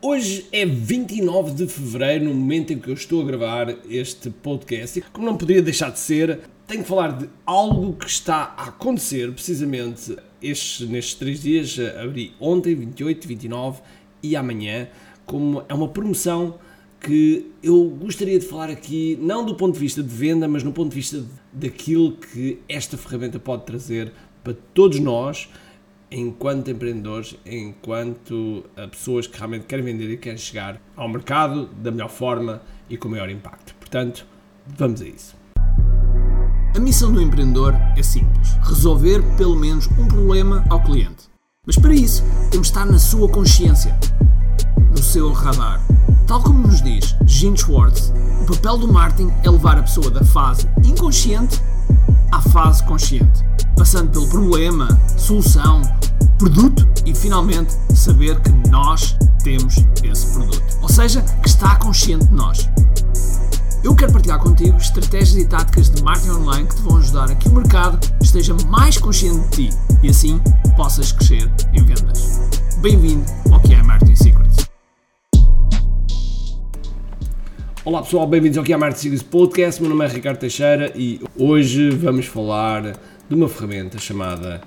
Hoje é 29 de fevereiro, no momento em que eu estou a gravar este podcast, e como não poderia deixar de ser, tenho que falar de algo que está a acontecer precisamente estes, nestes três dias. Abri ontem, 28, 29 e amanhã, como é uma promoção que eu gostaria de falar aqui, não do ponto de vista de venda, mas no ponto de vista daquilo que esta ferramenta pode trazer para todos nós enquanto empreendedores, enquanto eh, pessoas que realmente querem vender e querem chegar ao mercado da melhor forma e com maior impacto. Portanto, vamos a isso. A missão do empreendedor é simples: resolver pelo menos um problema ao cliente. Mas para isso, temos de estar na sua consciência, no seu radar. Tal como nos diz Gene Schwartz, o papel do marketing é levar a pessoa da fase inconsciente à fase consciente, passando pelo problema, solução, produto e finalmente saber que nós temos esse produto. Ou seja, que está consciente de nós. Eu quero partilhar contigo estratégias e táticas de marketing online que te vão ajudar a que o mercado esteja mais consciente de ti e assim possas crescer em vendas. Bem-vindo ao que é Marketing Secrets. Olá pessoal, bem-vindos ao que é Marketing Secrets Podcast. Meu nome é Ricardo Teixeira e hoje vamos falar de uma ferramenta chamada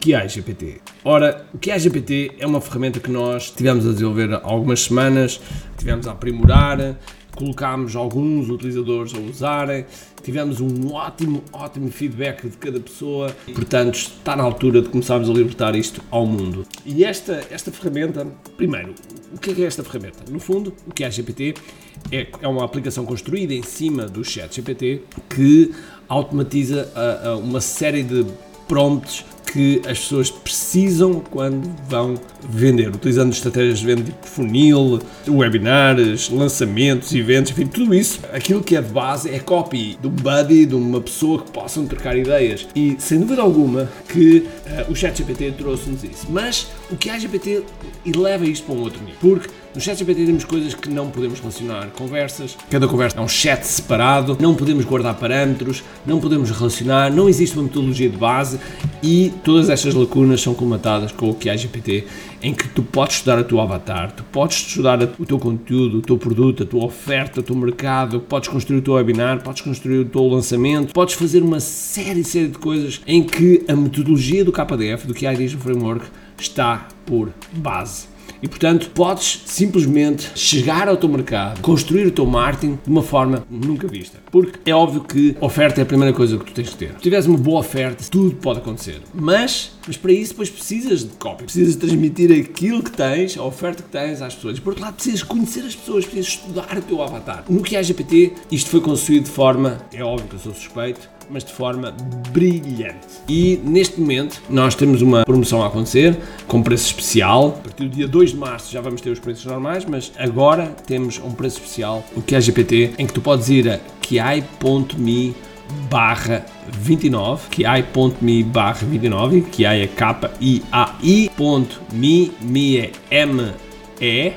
QI GPT. Ora, o QI GPT é uma ferramenta que nós tivemos a desenvolver há algumas semanas, tivemos a aprimorar, colocámos alguns utilizadores a usarem, tivemos um ótimo, ótimo feedback de cada pessoa, portanto está na altura de começarmos a libertar isto ao mundo. E esta, esta ferramenta, primeiro, o que é, que é esta ferramenta? No fundo, o que é a GPT é, é uma aplicação construída em cima do chat GPT que automatiza a, a uma série de prompts que as pessoas precisam quando vão vender, utilizando estratégias de venda tipo funil, webinars, lançamentos, eventos, enfim, tudo isso. Aquilo que é de base é copy do buddy, de uma pessoa que possam trocar ideias. E sem dúvida alguma que uh, o ChatGPT trouxe-nos isso. Mas o que a GPT eleva isto para um outro nível. Porque no ChatGPT temos coisas que não podemos relacionar. Conversas, cada conversa é um chat separado, não podemos guardar parâmetros, não podemos relacionar, não existe uma metodologia de base. E todas estas lacunas são colmatadas com o que GPT, em que tu podes estudar a tua avatar, tu podes estudar o teu conteúdo, o teu produto, a tua oferta, o teu mercado, podes construir o teu webinar, podes construir o teu lançamento, podes fazer uma série, série de coisas em que a metodologia do KDF, do QI Framework, está por base. E portanto, podes simplesmente chegar ao teu mercado, construir o teu marketing de uma forma nunca vista. Porque é óbvio que oferta é a primeira coisa que tu tens que ter. Se tiveres uma boa oferta, tudo pode acontecer. Mas, mas para isso, depois precisas de copy. Precisas transmitir aquilo que tens, a oferta que tens às pessoas. E por outro lado, precisas conhecer as pessoas, precisas estudar o teu avatar. No que é GPT, isto foi construído de forma, é óbvio que eu sou suspeito, mas de forma brilhante. E neste momento nós temos uma promoção a acontecer com preço especial. A partir do dia 2 de março já vamos ter os preços normais, mas agora temos um preço especial, o que é GPT, em que tu podes ir a kiai.me barra 29, kiai.me barra 29, kiai é K-I-A-I.me, me é M-E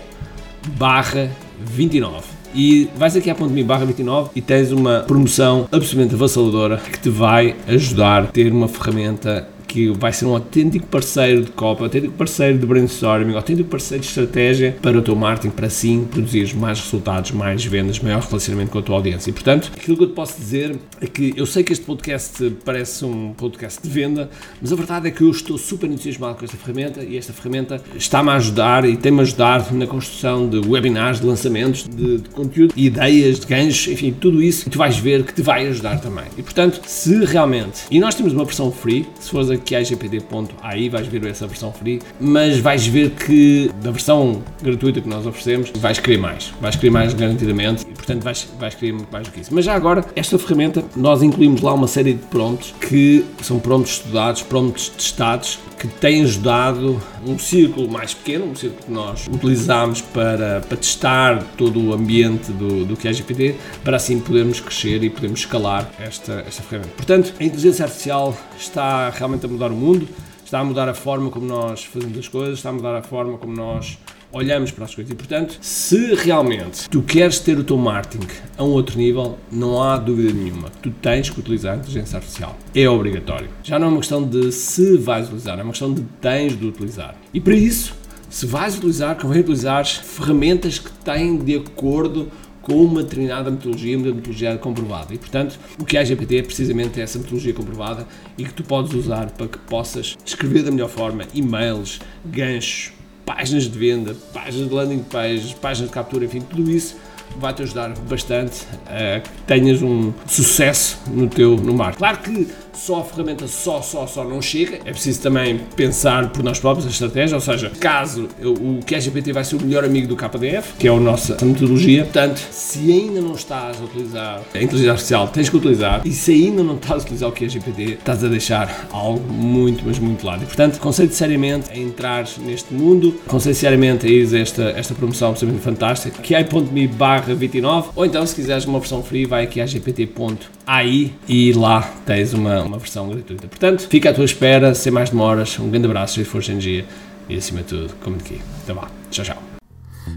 barra 29 e vais aqui à ponto.me barra 29 e tens uma promoção absolutamente avassaladora que te vai ajudar a ter uma ferramenta que vai ser um autêntico parceiro de copa, autêntico parceiro de brainstorming, autêntico parceiro de estratégia para o teu marketing, para assim produzir mais resultados, mais vendas, maior relacionamento com a tua audiência. E portanto, aquilo que eu te posso dizer é que eu sei que este podcast parece um podcast de venda, mas a verdade é que eu estou super entusiasmado com esta ferramenta e esta ferramenta está-me a ajudar e tem-me a ajudar na construção de webinars, de lançamentos, de, de conteúdo, ideias, de ganhos, enfim, tudo isso, e tu vais ver que te vai ajudar também. E portanto, se realmente, e nós temos uma versão free, se fores aqui que é gpd.ai, vais ver essa versão free, mas vais ver que da versão gratuita que nós oferecemos, vais querer mais, vais querer mais garantidamente e portanto vais, vais querer muito mais do que isso. Mas já agora, esta ferramenta, nós incluímos lá uma série de prompts que são prompts estudados, prompts testados, que têm ajudado um círculo mais pequeno, um círculo que nós utilizamos para, para testar todo o ambiente do, do que é para assim podermos crescer e podermos escalar esta, esta ferramenta. Portanto, a inteligência artificial está realmente a mudar o mundo, está a mudar a forma como nós fazemos as coisas, está a mudar a forma como nós olhamos para as coisas. E portanto, se realmente tu queres ter o teu marketing a um outro nível, não há dúvida nenhuma. Tu tens que utilizar a inteligência artificial. É obrigatório. Já não é uma questão de se vais utilizar, é uma questão de tens de utilizar. E para isso, se vais utilizar, convém utilizar ferramentas que têm de acordo com uma determinada metodologia, uma metodologia comprovada. E, portanto, o que é GPT é precisamente essa metodologia comprovada e que tu podes usar para que possas escrever da melhor forma e-mails, ganchos, páginas de venda, páginas de landing pages, páginas de captura, enfim, tudo isso vai-te ajudar bastante a que tenhas um sucesso no teu no mar. Claro que só a ferramenta só, só, só não chega, é preciso também pensar por nós próprios a estratégia, ou seja, caso o QGPT vai ser o melhor amigo do KDF, que é a nossa metodologia, portanto, se ainda não estás a utilizar a inteligência artificial, tens que utilizar, e se ainda não estás a utilizar o QGPT, estás a deixar algo muito, mas muito lado. E, portanto, conceito seriamente a entrar neste mundo, conceito seriamente a ir a esta, esta promoção absolutamente fantástica, que é .me barra 29, ou então se quiseres uma versão free, vai aqui a gpt.ai e lá tens uma, uma versão gratuita. Portanto, fica à tua espera, sem mais demoras, um grande abraço, de força e energia e acima de tudo, como aqui. Então vá, tchau, tchau.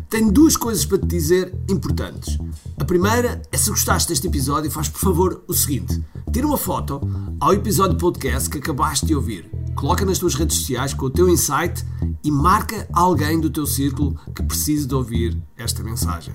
Tenho duas coisas para te dizer importantes. A primeira é se gostaste deste episódio, faz por favor o seguinte: tira uma foto ao episódio podcast que acabaste de ouvir, coloca nas tuas redes sociais com o teu insight e marca alguém do teu círculo que precise de ouvir esta mensagem.